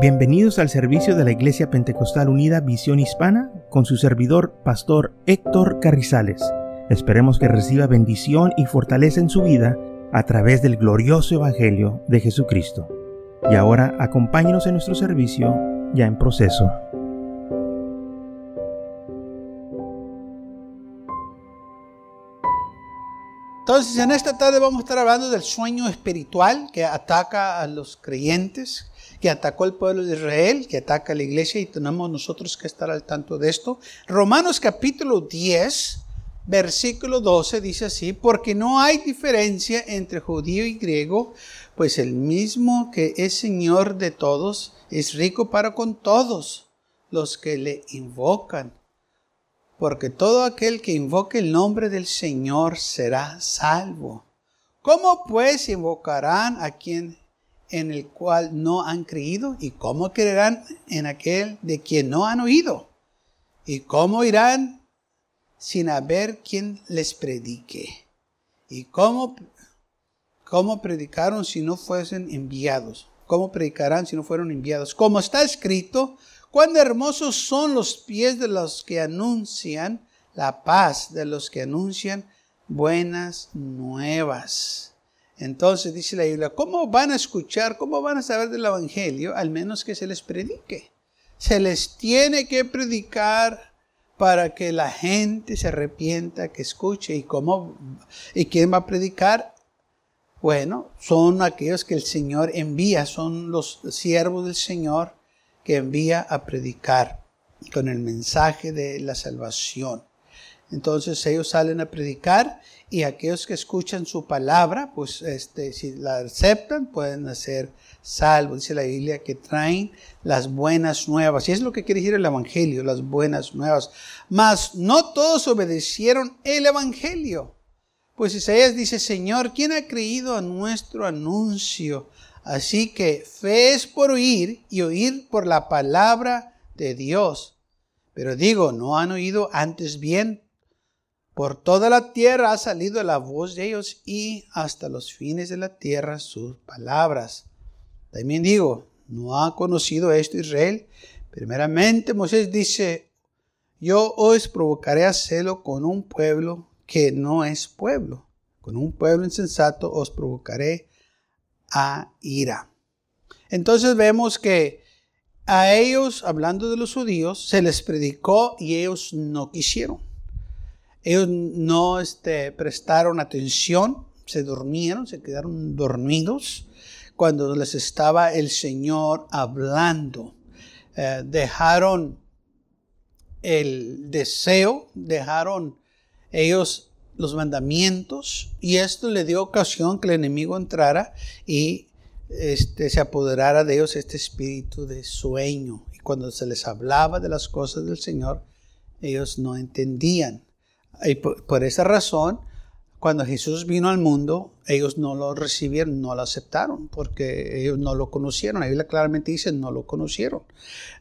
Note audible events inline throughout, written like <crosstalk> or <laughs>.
Bienvenidos al servicio de la Iglesia Pentecostal Unida Visión Hispana con su servidor, Pastor Héctor Carrizales. Esperemos que reciba bendición y fortaleza en su vida a través del glorioso Evangelio de Jesucristo. Y ahora acompáñenos en nuestro servicio ya en proceso. Entonces, en esta tarde vamos a estar hablando del sueño espiritual que ataca a los creyentes que atacó el pueblo de Israel, que ataca a la iglesia y tenemos nosotros que estar al tanto de esto. Romanos capítulo 10, versículo 12 dice así, porque no hay diferencia entre judío y griego, pues el mismo que es Señor de todos es rico para con todos los que le invocan. Porque todo aquel que invoque el nombre del Señor será salvo. ¿Cómo pues invocarán a quien en el cual no han creído? ¿Y cómo creerán en aquel de quien no han oído? ¿Y cómo irán sin haber quien les predique? ¿Y cómo, cómo predicaron si no fuesen enviados? ¿Cómo predicarán si no fueron enviados? Como está escrito, cuán hermosos son los pies de los que anuncian la paz, de los que anuncian buenas nuevas. Entonces dice la Biblia, ¿cómo van a escuchar, cómo van a saber del Evangelio? Al menos que se les predique. Se les tiene que predicar para que la gente se arrepienta, que escuche. ¿Y cómo? ¿Y quién va a predicar? Bueno, son aquellos que el Señor envía, son los siervos del Señor que envía a predicar con el mensaje de la salvación. Entonces ellos salen a predicar y aquellos que escuchan su palabra, pues este, si la aceptan, pueden ser salvos. Dice la Biblia que traen las buenas nuevas. Y es lo que quiere decir el Evangelio, las buenas nuevas. Mas no todos obedecieron el Evangelio. Pues Isaías dice, Señor, ¿quién ha creído a nuestro anuncio? Así que fe es por oír y oír por la palabra de Dios. Pero digo, no han oído antes bien por toda la tierra ha salido la voz de ellos y hasta los fines de la tierra sus palabras. También digo, ¿no ha conocido esto Israel? Primeramente Moisés dice, yo os provocaré a celo con un pueblo que no es pueblo. Con un pueblo insensato os provocaré a ira. Entonces vemos que a ellos, hablando de los judíos, se les predicó y ellos no quisieron. Ellos no este, prestaron atención, se durmieron, se quedaron dormidos cuando les estaba el Señor hablando. Eh, dejaron el deseo, dejaron ellos los mandamientos y esto le dio ocasión que el enemigo entrara y este, se apoderara de ellos este espíritu de sueño. Y cuando se les hablaba de las cosas del Señor, ellos no entendían. Y por, esa razón, cuando Jesús vino al mundo, ellos no lo recibieron, no lo aceptaron, porque ellos no lo conocieron. La Biblia claramente dice, no lo conocieron.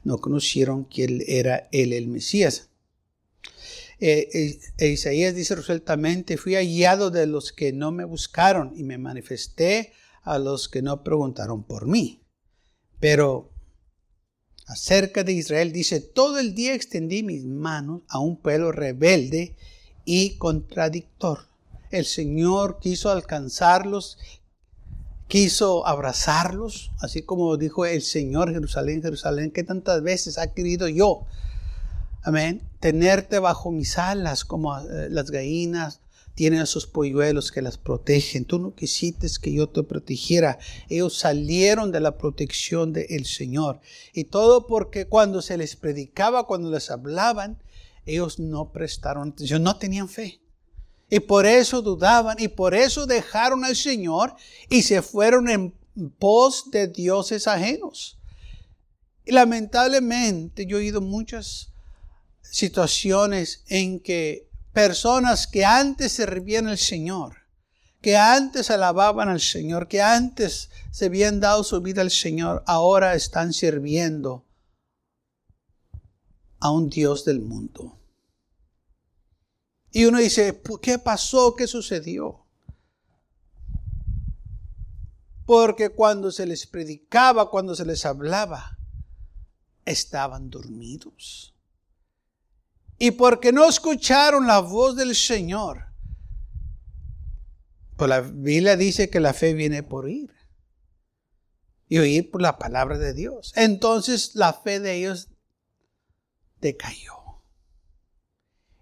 No conocieron que él era él el Mesías. Eh, eh, e Isaías dice resueltamente, fui hallado de los que no me buscaron y me manifesté a los que no preguntaron por mí. Pero acerca de Israel dice, todo el día extendí mis manos a un pueblo rebelde y contradictor. El Señor quiso alcanzarlos, quiso abrazarlos, así como dijo el Señor Jerusalén, Jerusalén, que tantas veces ha querido yo, amén, tenerte bajo mis alas como eh, las gallinas tienen a sus polluelos que las protegen. Tú no quisiste que yo te protegiera. Ellos salieron de la protección del Señor. Y todo porque cuando se les predicaba, cuando les hablaban, ellos no prestaron atención, no tenían fe. Y por eso dudaban y por eso dejaron al Señor y se fueron en pos de dioses ajenos. Y lamentablemente yo he oído muchas situaciones en que personas que antes servían al Señor, que antes alababan al Señor, que antes se habían dado su vida al Señor, ahora están sirviendo a un Dios del mundo. Y uno dice, ¿qué pasó? ¿Qué sucedió? Porque cuando se les predicaba, cuando se les hablaba, estaban dormidos. Y porque no escucharon la voz del Señor, pues la Biblia dice que la fe viene por oír. Y oír por la palabra de Dios. Entonces la fe de ellos decayó.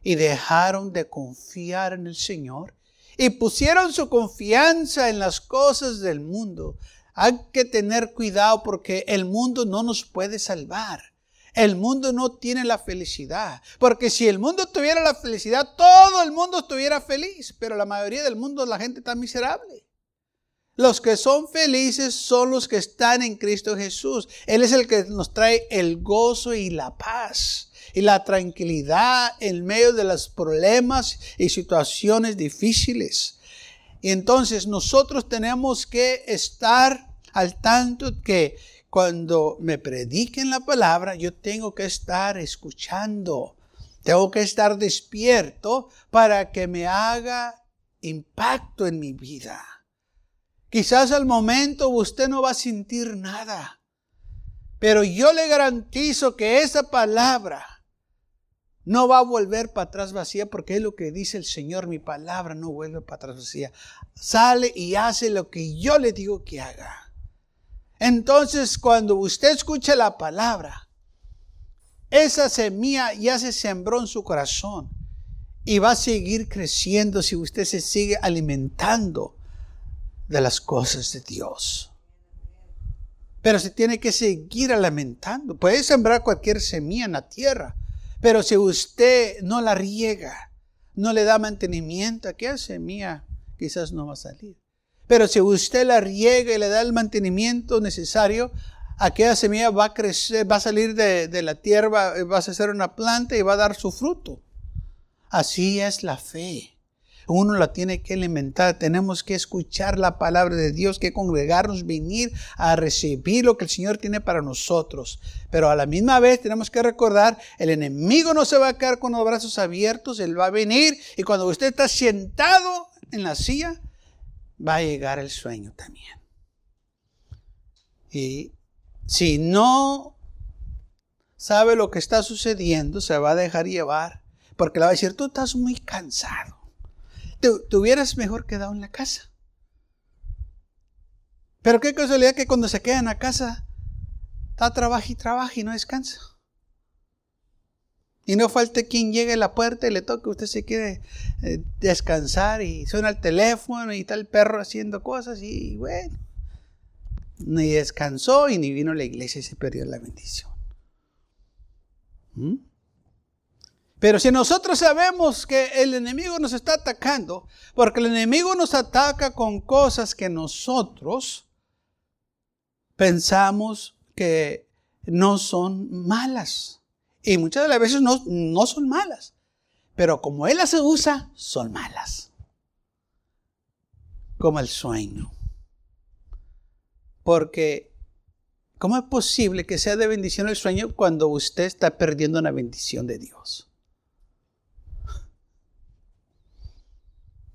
Y dejaron de confiar en el Señor. Y pusieron su confianza en las cosas del mundo. Hay que tener cuidado porque el mundo no nos puede salvar. El mundo no tiene la felicidad. Porque si el mundo tuviera la felicidad, todo el mundo estuviera feliz. Pero la mayoría del mundo, la gente está miserable. Los que son felices son los que están en Cristo Jesús. Él es el que nos trae el gozo y la paz y la tranquilidad en medio de los problemas y situaciones difíciles. Y entonces nosotros tenemos que estar al tanto que cuando me prediquen la palabra, yo tengo que estar escuchando. Tengo que estar despierto para que me haga impacto en mi vida. Quizás al momento usted no va a sentir nada, pero yo le garantizo que esa palabra no va a volver para atrás vacía porque es lo que dice el Señor, mi palabra no vuelve para atrás vacía. Sale y hace lo que yo le digo que haga. Entonces, cuando usted escuche la palabra, esa semilla ya se sembró en su corazón y va a seguir creciendo si usted se sigue alimentando de las cosas de Dios. Pero se tiene que seguir alimentando. Puede sembrar cualquier semilla en la tierra, pero si usted no la riega, no le da mantenimiento, aquella semilla quizás no va a salir. Pero si usted la riega y le da el mantenimiento necesario, aquella semilla va a crecer, va a salir de, la tierra, va a ser una planta y va a dar su fruto. Así es la fe. Uno la tiene que alimentar. Tenemos que escuchar la palabra de Dios, que congregarnos, venir a recibir lo que el Señor tiene para nosotros. Pero a la misma vez tenemos que recordar, el enemigo no se va a quedar con los brazos abiertos, él va a venir y cuando usted está sentado en la silla, va a llegar el sueño también. Y si no sabe lo que está sucediendo, se va a dejar llevar, porque le va a decir, tú estás muy cansado. Te, hubieras mejor quedado en la casa. Pero qué casualidad que cuando se queda en la casa, está trabaja y trabaja y no descansa. Y no falte quien llegue a la puerta y le toque, usted se quiere eh, descansar y suena el teléfono y está el perro haciendo cosas y bueno, ni descansó y ni vino a la iglesia y se perdió la bendición. ¿Mm? Pero si nosotros sabemos que el enemigo nos está atacando, porque el enemigo nos ataca con cosas que nosotros pensamos que no son malas. Y muchas de las veces no, no son malas. Pero como Él las usa, son malas. Como el sueño. Porque, ¿cómo es posible que sea de bendición el sueño cuando usted está perdiendo una bendición de Dios?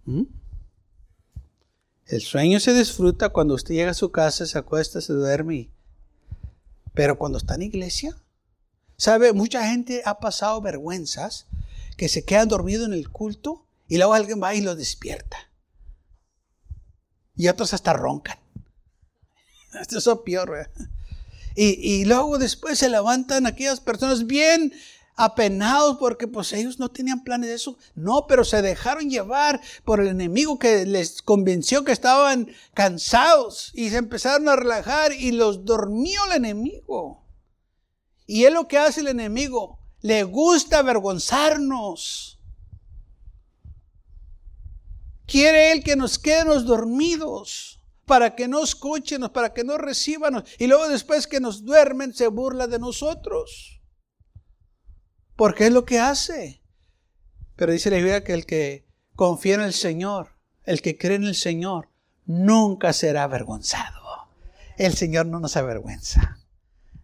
¿Mm? El sueño se disfruta cuando usted llega a su casa, se acuesta, se duerme. Pero cuando está en iglesia, ¿Sabe? Mucha gente ha pasado vergüenzas que se quedan dormidos en el culto y luego alguien va y los despierta. Y otros hasta roncan. <laughs> Esto es peor. Y, luego después se levantan aquellas personas bien apenados porque pues ellos no tenían planes de eso. No, pero se dejaron llevar por el enemigo que les convenció que estaban cansados y se empezaron a relajar y los dormió el enemigo. Y es lo que hace el enemigo. Le gusta avergonzarnos. Quiere él que nos quedemos dormidos para que no escuchen, para que no reciban. Y luego después que nos duermen se burla de nosotros. Porque es lo que hace. Pero dice la Biblia que el que confía en el Señor, el que cree en el Señor, nunca será avergonzado. El Señor no nos avergüenza.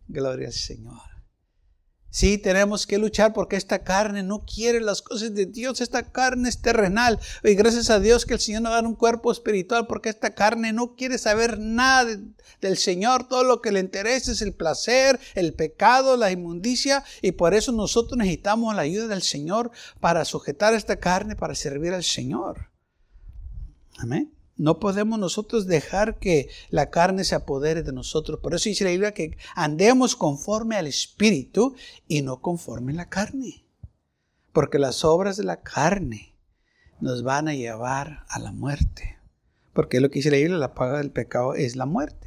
Gloria al Señor. Sí, tenemos que luchar porque esta carne no quiere las cosas de Dios. Esta carne es terrenal. Y gracias a Dios que el Señor nos da un cuerpo espiritual porque esta carne no quiere saber nada del Señor. Todo lo que le interesa es el placer, el pecado, la inmundicia. Y por eso nosotros necesitamos la ayuda del Señor para sujetar esta carne, para servir al Señor. Amén. No podemos nosotros dejar que la carne se apodere de nosotros. Por eso dice la Biblia que andemos conforme al Espíritu y no conforme a la carne. Porque las obras de la carne nos van a llevar a la muerte. Porque lo que dice la Biblia, la paga del pecado es la muerte.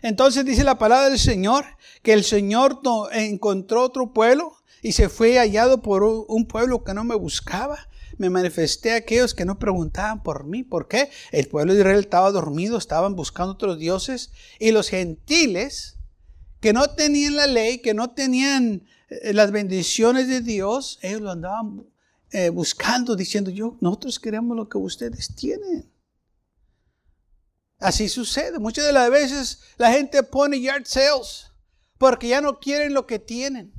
Entonces dice la palabra del Señor que el Señor encontró otro pueblo y se fue hallado por un pueblo que no me buscaba me manifesté a aquellos que no preguntaban por mí. ¿Por qué? El pueblo de Israel estaba dormido, estaban buscando otros dioses. Y los gentiles, que no tenían la ley, que no tenían eh, las bendiciones de Dios, ellos lo andaban eh, buscando, diciendo, yo, nosotros queremos lo que ustedes tienen. Así sucede. Muchas de las veces la gente pone yard sales porque ya no quieren lo que tienen.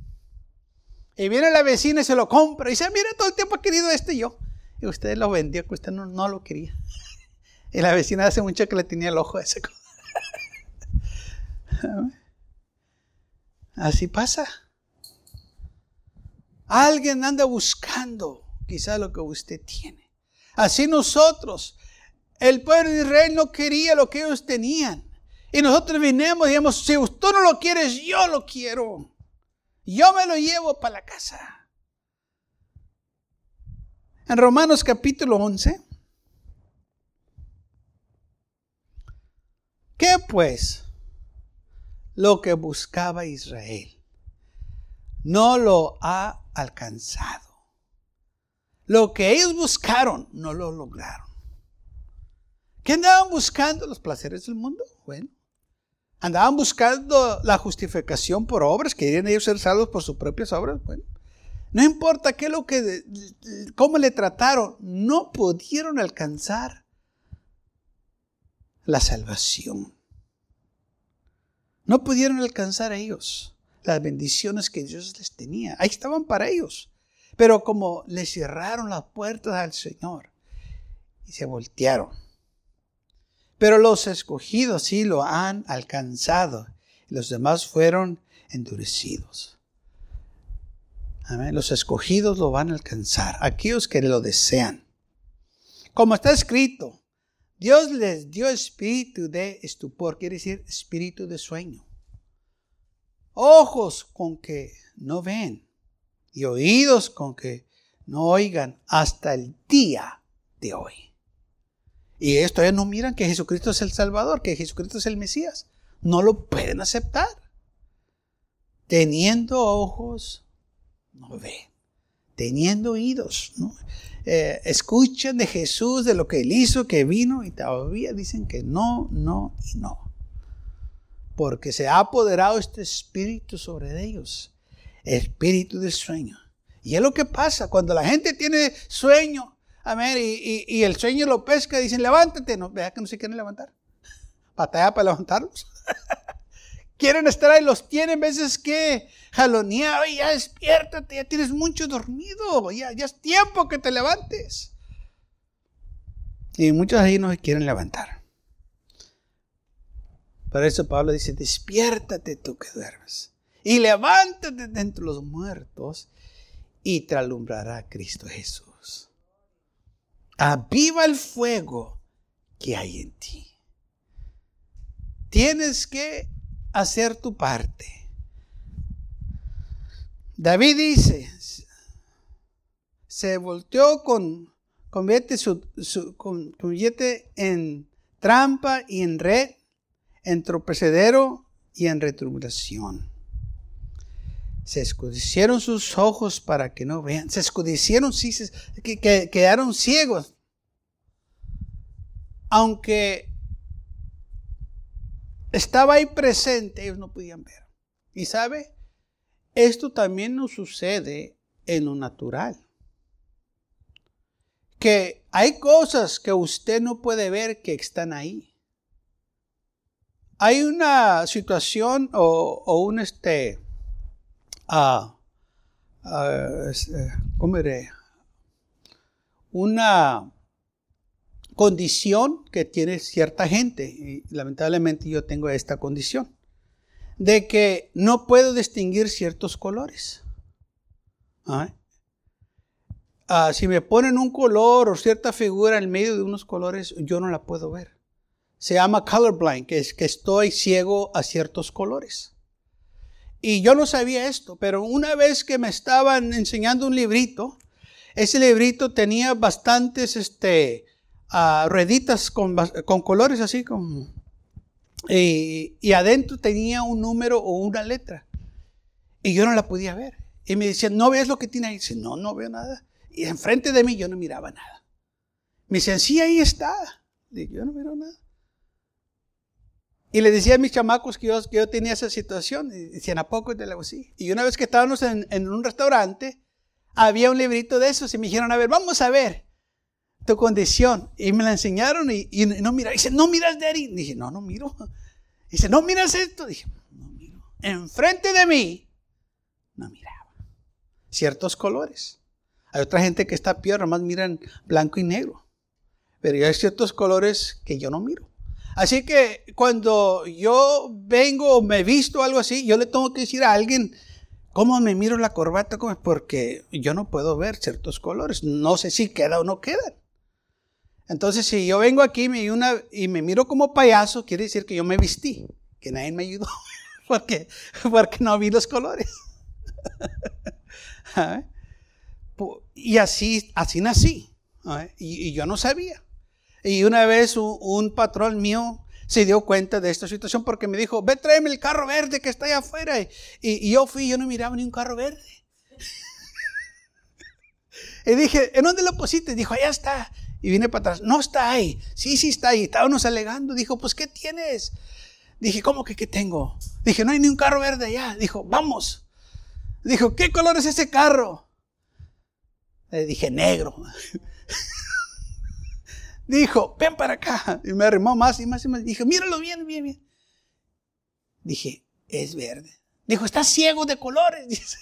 Y viene la vecina y se lo compra. Y dice, mira, todo el tiempo ha querido este yo. Y usted lo vendió, que usted no, lo quería. <laughs> Y la vecina hace mucho que le tenía el ojo a ese. <laughs> Así pasa. Alguien anda buscando quizá lo que usted tiene. Así nosotros, el pueblo de Israel no quería lo que ellos tenían. Y nosotros vinimos y dijimos, si tú no lo quieres, yo lo quiero. Yo me lo llevo para la casa. En Romanos capítulo 11. ¿Qué pues? Lo que buscaba Israel no lo ha alcanzado. Lo que ellos buscaron no lo lograron. ¿Qué andaban buscando? Los placeres del mundo. Bueno, Andaban buscando la justificación por obras, querían ellos ser salvos por sus propias obras. Bueno, no importa qué lo que, cómo le trataron, no pudieron alcanzar la salvación. No pudieron alcanzar a ellos las bendiciones que Dios les tenía. Ahí estaban para ellos. Pero como le cerraron las puertas al Señor y se voltearon pero los escogidos sí lo han alcanzado. Los demás fueron endurecidos. Amén. Los escogidos lo van a alcanzar. Aquellos que lo desean. Como está escrito, Dios les dio espíritu de estupor, quiere decir espíritu de sueño. Ojos con que no ven y oídos con que no oigan hasta el día de hoy. Y ellos todavía no miran que Jesucristo es el Salvador, que Jesucristo es el Mesías. No lo pueden aceptar. Teniendo ojos, no ven. Teniendo oídos, ¿no? Eh, escuchan de Jesús, de lo que Él hizo, que vino, y todavía dicen que no, no y no. Porque se ha apoderado este espíritu sobre ellos, espíritu de sueño. Y es lo que pasa cuando la gente tiene sueño, Amén. Y, el sueño lo pesca y dicen, levántate. No, vea que no se quieren levantar. Batalla para levantarlos. <laughs> quieren estar ahí, los tienen veces que jalonear. Oye, ya despiértate, ya tienes mucho dormido. Ya, ya es tiempo que te levantes. Y muchos ahí no se quieren levantar. Por eso Pablo dice, despiértate tú que duermes. Y levántate de entre los muertos y te alumbrará Cristo Jesús aviva el fuego que hay en ti. Tienes que hacer tu parte. David dice, se volteó con, convierte, su, en trampa y en red, en tropecedero y en retrubulación. Se escudicieron sus ojos para que no vean. Se escudicieron, sí, que, quedaron ciegos. Aunque estaba ahí presente, ellos no podían ver. Y sabe, esto también nos sucede en lo natural. Que hay cosas que usted no puede ver que están ahí. Hay una situación o, o un este, ah, eh, ¿cómo? Una condición que tiene cierta gente, y lamentablemente yo tengo esta condición, de que no puedo distinguir ciertos colores. ¿Ah? Ah, si me ponen un color o cierta figura en medio de unos colores, yo no la puedo ver. Se llama colorblind, que es que estoy ciego a ciertos colores. Y yo no sabía esto, pero una vez que me estaban enseñando un librito, ese librito tenía bastantes este, uh, rueditas con, con, colores así como... Y, adentro tenía un número o una letra. Y yo no la podía ver. Y me decían, ¿no ves lo que tiene ahí? dice, no, no veo nada. Y enfrente de mí yo no miraba nada. Me decían, sí, ahí está. Y yo no miro nada. Y le decía a mis chamacos que yo, que yo tenía esa situación. Y decían, ¿a poco? Y le digo, sí. Y una vez que estábamos en, en, un restaurante, había un librito de esos y me dijeron, a ver, vamos a ver tu condición. Y me la enseñaron y, y no mira. Dice, no miras, Daddy. Dije, no, no miro. Dice, no miras esto. Dije, no miro. Enfrente de mí, no miraba. Ciertos colores. Hay otra gente que está peor, nomás miran blanco y negro. Pero hay ciertos colores que yo no miro. Así que cuando yo vengo o me visto algo así, yo le tengo que decir a alguien, ¿cómo me miro la corbata? Porque yo no puedo ver ciertos colores. No sé si queda o no queda. Entonces, si yo vengo aquí una, y me miro como payaso, quiere decir que yo me vestí, que nadie me ayudó, <laughs> porque, porque no vi los colores. <laughs> ¿Ah? Y así, así nací. ¿ah? Y yo no sabía. Y una vez un, patrón mío se dio cuenta de esta situación porque me dijo, ve tráeme el carro verde que está allá afuera. Y, yo fui yo no miraba ni un carro verde. <laughs> y dije, ¿en dónde lo pusiste? Dijo, allá está. Y vine para atrás, no está ahí. Sí, sí está ahí. Estábamos alegando. Dijo, pues, ¿qué tienes? Dije, ¿cómo que qué tengo? Dije, no hay ni un carro verde allá. Dijo, vamos. Dijo, ¿qué color es ese carro? Le dije, negro <laughs> dijo, ven para acá. Y me arrimó más y más y más. Dije, míralo bien, bien, bien. Dije, es verde. Dijo, está ciego de colores.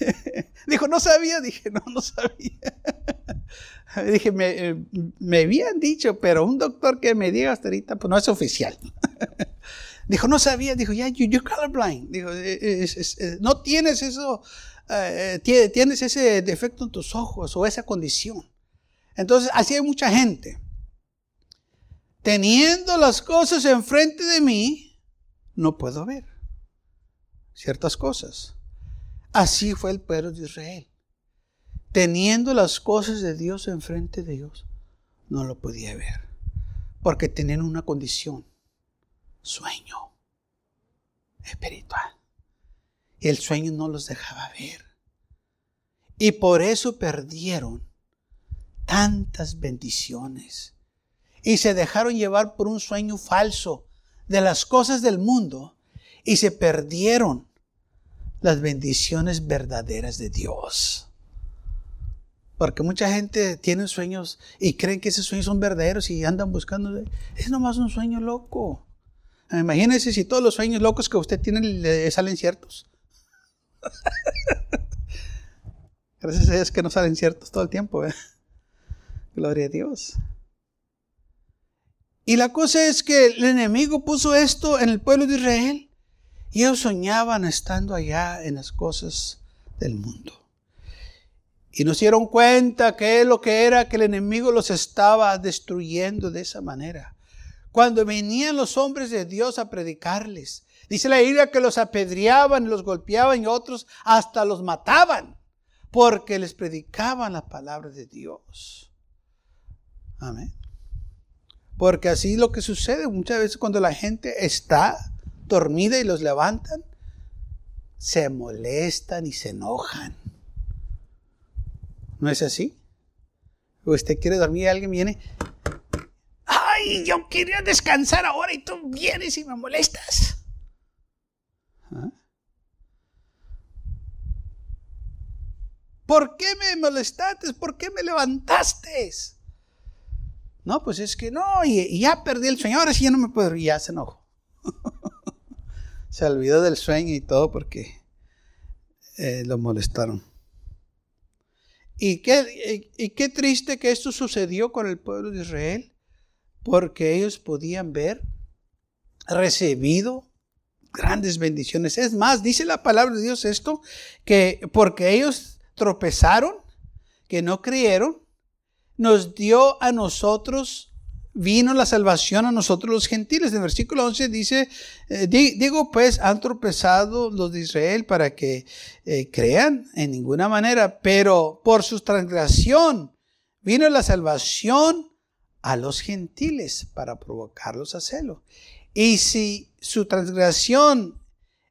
<laughs> Dijo, no sabía. Dije, no, no sabía. <laughs> Dije, me, eh, me, habían dicho, pero un doctor que me diga hasta ahorita, pues no es oficial. <laughs> Dijo, no sabía. Dijo, ya, yeah, you're colorblind. Dijo, eh, no tienes eso, eh, tienes ese defecto en tus ojos o esa condición. Entonces, así hay mucha gente. Teniendo las cosas enfrente de mí, no puedo ver ciertas cosas. Así fue el pueblo de Israel. Teniendo las cosas de Dios enfrente de ellos, no lo podía ver. Porque tenían una condición, sueño espiritual. Y el sueño no los dejaba ver. Y por eso perdieron tantas bendiciones y se dejaron llevar por un sueño falso de las cosas del mundo y se perdieron las bendiciones verdaderas de Dios. Porque mucha gente tiene sueños y creen que esos sueños son verdaderos y andan buscando. Es nomás un sueño loco. Imagínense si todos los sueños locos que usted tiene le salen ciertos. <laughs> Gracias a Dios que no salen ciertos todo el tiempo. ¿eh? Gloria a Dios. Y la cosa es que el enemigo puso esto en el pueblo de Israel y ellos soñaban estando allá en las cosas del mundo. Y nos dieron cuenta que lo que era que el enemigo los estaba destruyendo de esa manera. Cuando venían los hombres de Dios a predicarles, dice la Biblia que los apedreaban, los golpeaban y otros hasta los mataban porque les predicaban la palabra de Dios. Amén. Porque así lo que sucede muchas veces cuando la gente está dormida y los levantan, se molestan y se enojan. ¿No es así? Usted quiere dormir y alguien viene, ay, yo quería descansar ahora y tú vienes y me molestas. ¿Ah? ¿Por qué me molestaste? ¿Por qué me levantaste? No, pues es que no, y, ya perdí el sueño, ahora sí ya no me puedo, y ya se enojó. <laughs> se olvidó del sueño y todo porque eh, lo molestaron. Y qué, y qué triste que esto sucedió con el pueblo de Israel, porque ellos podían ver, recibido grandes bendiciones. Es más, dice la palabra de Dios esto, que porque ellos tropezaron, que no creyeron, nos dio a nosotros, vino la salvación a nosotros los gentiles. En el versículo 11 dice, eh, digo pues, han tropezado los de Israel para que eh, crean en ninguna manera, pero por su transgresión vino la salvación a los gentiles para provocarlos a celo. Y si su transgresión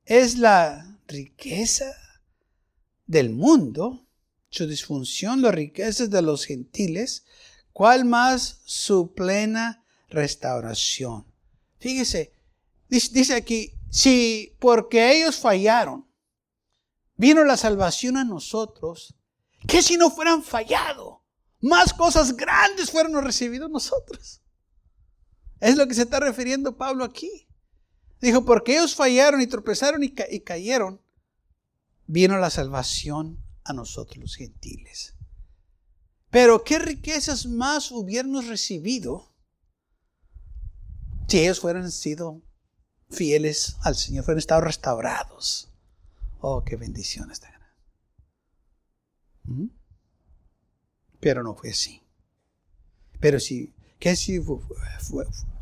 es la riqueza del mundo, su disfunción, las riquezas de los gentiles, ¿cuál más su plena restauración? Fíjese, dice aquí, si porque ellos fallaron, vino la salvación a nosotros, ¿qué si no fueran fallado? Más cosas grandes fueron recibidos nosotros. Es lo que se está refiriendo Pablo aquí. Dijo, porque ellos fallaron y tropezaron y, cayeron, vino la salvación a nosotros los gentiles. Pero qué riquezas más hubiéramos recibido si ellos fueran sido fieles al Señor, fueran estado restaurados. Oh, qué bendiciones tan ¿Mm? Pero no fue así. Pero si, ¿qué si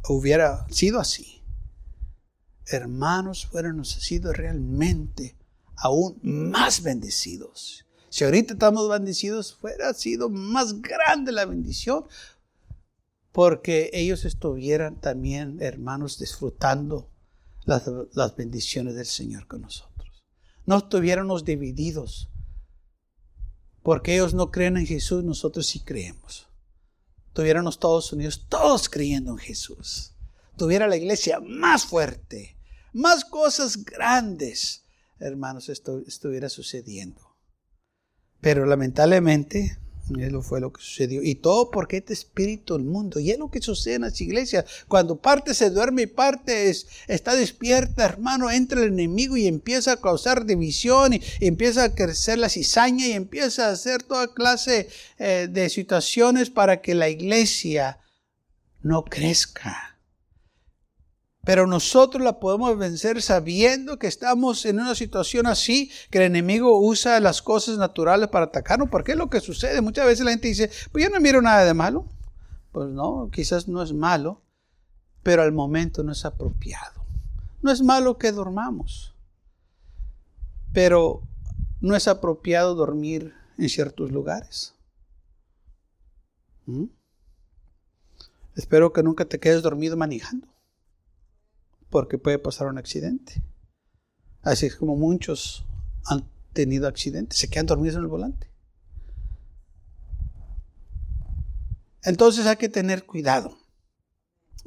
hubiera sido así, hermanos, fuéramos sido realmente aún más bendecidos. Si ahorita estamos bendecidos, fuera sido más grande la bendición, porque ellos estuvieran también, hermanos, disfrutando las, bendiciones del Señor con nosotros. No estuviéramos divididos, porque ellos no creen en Jesús, nosotros sí creemos tuviéramos todos unidos, todos creyendo en Jesús. Tuviera la iglesia más fuerte, más cosas grandes, hermanos, esto estuviera sucediendo. Pero lamentablemente, eso fue lo que sucedió. Y todo porque este espíritu del mundo. Y es lo que sucede en las iglesias. Cuando parte se duerme y parte está despierta, hermano, entra el enemigo y empieza a causar división y, empieza a crecer la cizaña y empieza a hacer toda clase eh, de situaciones para que la iglesia no crezca. Pero nosotros la podemos vencer sabiendo que estamos en una situación así, que el enemigo usa las cosas naturales para atacarnos, porque es lo que sucede. Muchas veces la gente dice, pues yo no miro nada de malo. Pues no, quizás no es malo, pero al momento no es apropiado. No es malo que dormamos, pero no es apropiado dormir en ciertos lugares. ¿Mm? Espero que nunca te quedes dormido manejando porque puede pasar un accidente. Así es como muchos han tenido accidentes, se quedan dormidos en el volante. Entonces hay que tener cuidado.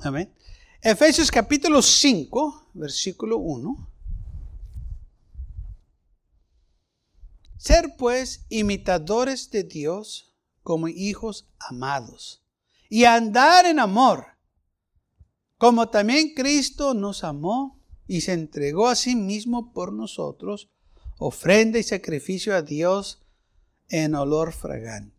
Amén. Efesios capítulo 5, versículo 1. Ser pues imitadores de Dios como hijos amados y andar en amor como también Cristo nos amó y se entregó a sí mismo por nosotros, ofrenda y sacrificio a Dios en olor fragante.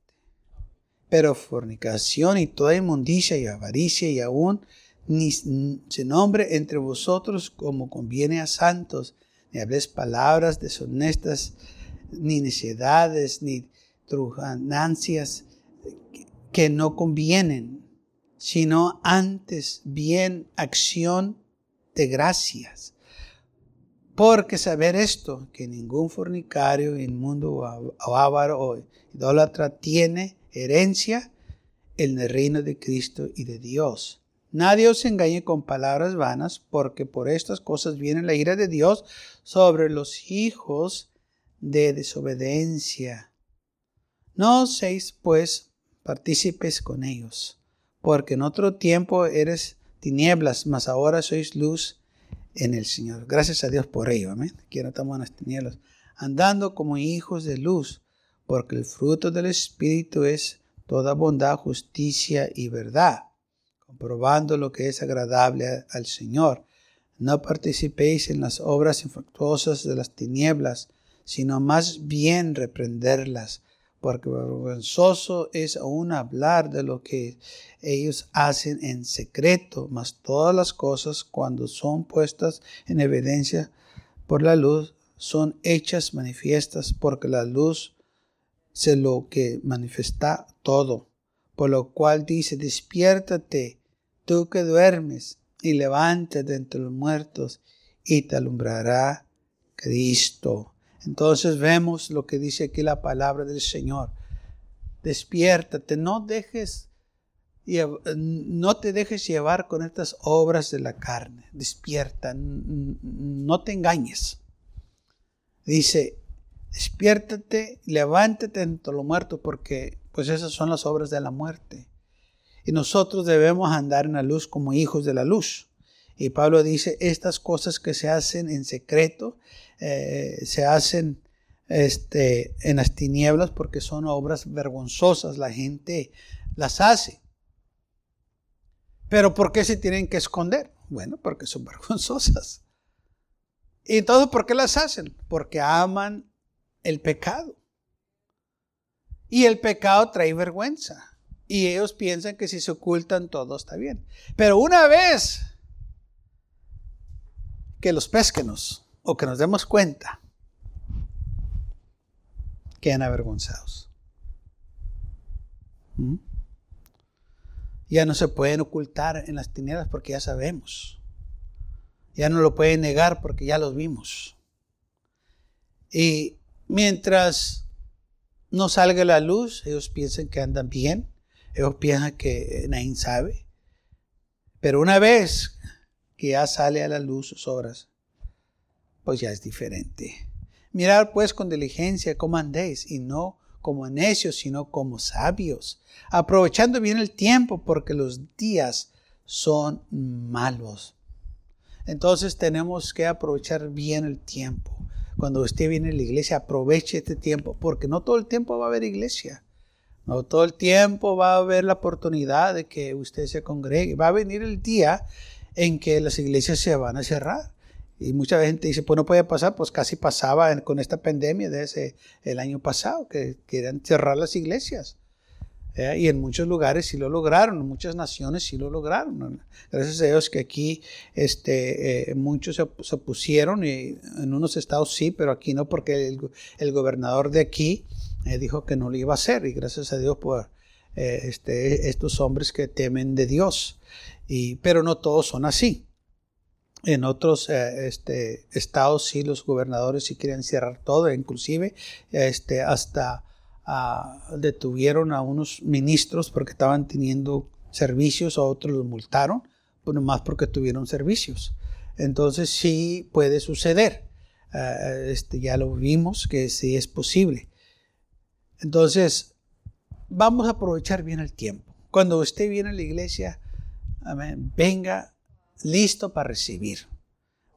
Pero fornicación y toda inmundicia y avaricia y aún ni se nombre entre vosotros como conviene a santos, ni habléis palabras deshonestas, ni necedades, ni trujanancias que no convienen sino antes bien acción de gracias. Porque saber esto, que ningún fornicario, inmundo o o idólatra tiene herencia en el reino de Cristo y de Dios. Nadie os engañe con palabras vanas, porque por estas cosas viene la ira de Dios sobre los hijos de desobediencia. No seis, pues, partícipes con ellos porque en otro tiempo eres tinieblas, mas ahora sois luz en el Señor. Gracias a Dios por ello, amén. Aquí no las tinieblas, andando como hijos de luz, porque el fruto del Espíritu es toda bondad, justicia y verdad, comprobando lo que es agradable al Señor. No participéis en las obras infructuosas de las tinieblas, sino más bien reprenderlas, porque vergonzoso es aún hablar de lo que ellos hacen en secreto, mas todas las cosas cuando son puestas en evidencia por la luz son hechas manifiestas porque la luz se lo que manifiesta todo. Por lo cual dice, despiértate, tú que duermes, y levántate entre los muertos, y te alumbrará Cristo. Entonces vemos lo que dice aquí la palabra del Señor. Despiértate, no dejes no te dejes llevar con estas obras de la carne. Despierta, no te engañes. Dice, despiértate, levántate entre los muertos, porque pues esas son las obras de la muerte. Y nosotros debemos andar en la luz como hijos de la luz. Y Pablo dice, estas cosas que se hacen en secreto, eh, se hacen este, en las tinieblas porque son obras vergonzosas, la gente las hace. Pero ¿por qué se tienen que esconder? Bueno, porque son <laughs> vergonzosas. ¿Y entonces por qué las hacen? Porque aman el pecado. Y el pecado trae vergüenza. Y ellos piensan que si se ocultan todo está bien. Pero una vez que los pesquenos o que nos demos cuenta, quedan avergonzados. ¿Mm? Ya no se pueden ocultar en las tinieblas porque ya sabemos. Ya no lo pueden negar porque ya los vimos. Y mientras no salga la luz, ellos piensan que andan bien, ellos piensan que nadie sabe. Pero una vez que ya sale a la luz sus obras, pues ya es diferente. Mirar pues con diligencia cómo andéis y no como necios, sino como sabios, aprovechando bien el tiempo porque los días son malos. Entonces tenemos que aprovechar bien el tiempo. Cuando usted viene a la iglesia, aproveche este tiempo, porque no todo el tiempo va a haber iglesia. No todo el tiempo va a haber la oportunidad de que usted se congregue. Va a venir el día en que las iglesias se van a cerrar. Y mucha gente dice, pues no puede pasar, pues casi pasaba con esta pandemia desde el año pasado, que querían cerrar las iglesias. ¿eh? Y en muchos lugares sí lo lograron, en muchas naciones sí lo lograron. Gracias a Dios que aquí este, eh, muchos se, opusieron, y en unos estados sí, pero aquí no, porque el, gobernador de aquí eh, dijo que no lo iba a hacer. Y gracias a Dios por este, estos hombres que temen de Dios. Y, pero no todos son así. En otros este, estados sí los gobernadores sí quieren cerrar todo, inclusive este, hasta detuvieron a unos ministros porque estaban teniendo servicios, a otros los multaron, pues nomás porque tuvieron servicios. Entonces sí puede suceder. Eh, este, ya lo vimos que sí es posible. Entonces, vamos a aprovechar bien el tiempo. Cuando usted viene a la iglesia, venga listo para recibir.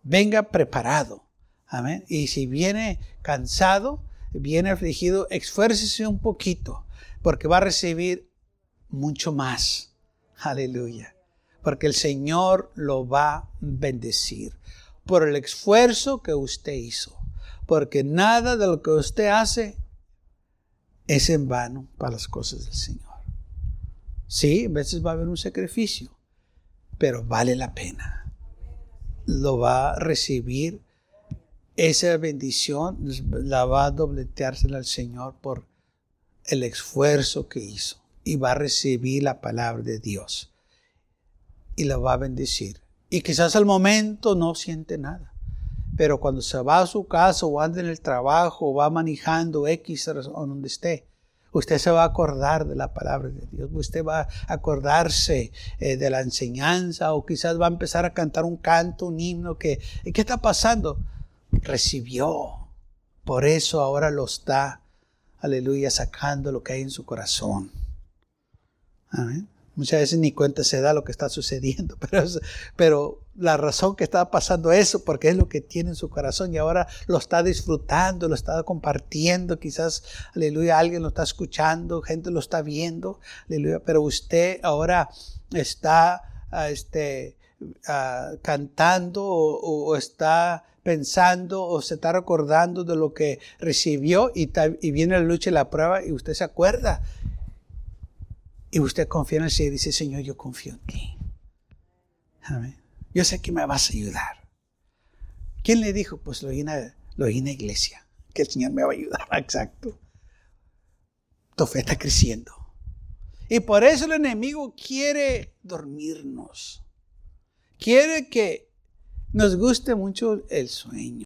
Venga preparado. Amén. Y si viene cansado, viene afligido, esfuércese un poquito, porque va a recibir mucho más. Aleluya. Porque el Señor lo va a bendecir por el esfuerzo que usted hizo. Porque nada de lo que usted hace es en vano para las cosas del Señor. Sí, a veces va a haber un sacrificio, pero vale la pena. Lo va a recibir esa bendición la va a dobleteársela al Señor por el esfuerzo que hizo y va a recibir la palabra de Dios y la va a bendecir. Y quizás al momento no siente nada, pero cuando se va a su casa o anda en el trabajo o va manejando X o donde esté, usted se va a acordar de la palabra de Dios, usted va a acordarse eh, de la enseñanza o quizás va a empezar a cantar un canto, un himno que, ¿qué está pasando? recibió. Por eso ahora lo está, aleluya, sacando lo que hay en su corazón. Muchas veces ni cuenta se da lo que está sucediendo, <laughs> pero, pero la razón que está pasando eso, porque es lo que tiene en su corazón y ahora lo está disfrutando, lo está compartiendo, quizás, aleluya, alguien lo está escuchando, gente lo está viendo, aleluya, pero usted ahora está, ah, este, ah, cantando o, está pensando o se está recordando de lo que recibió y, y viene la lucha y la prueba y usted se acuerda. Y usted confía en el Señor y dice, Señor, yo confío en ti. Amén. Yo sé que me vas a ayudar. ¿Quién le dijo? Pues lo oí en la iglesia, que el Señor me va a ayudar. <laughs> Exacto. Tu fe está creciendo. Y por eso el enemigo quiere dormirnos. Quiere que nos guste mucho el sueño.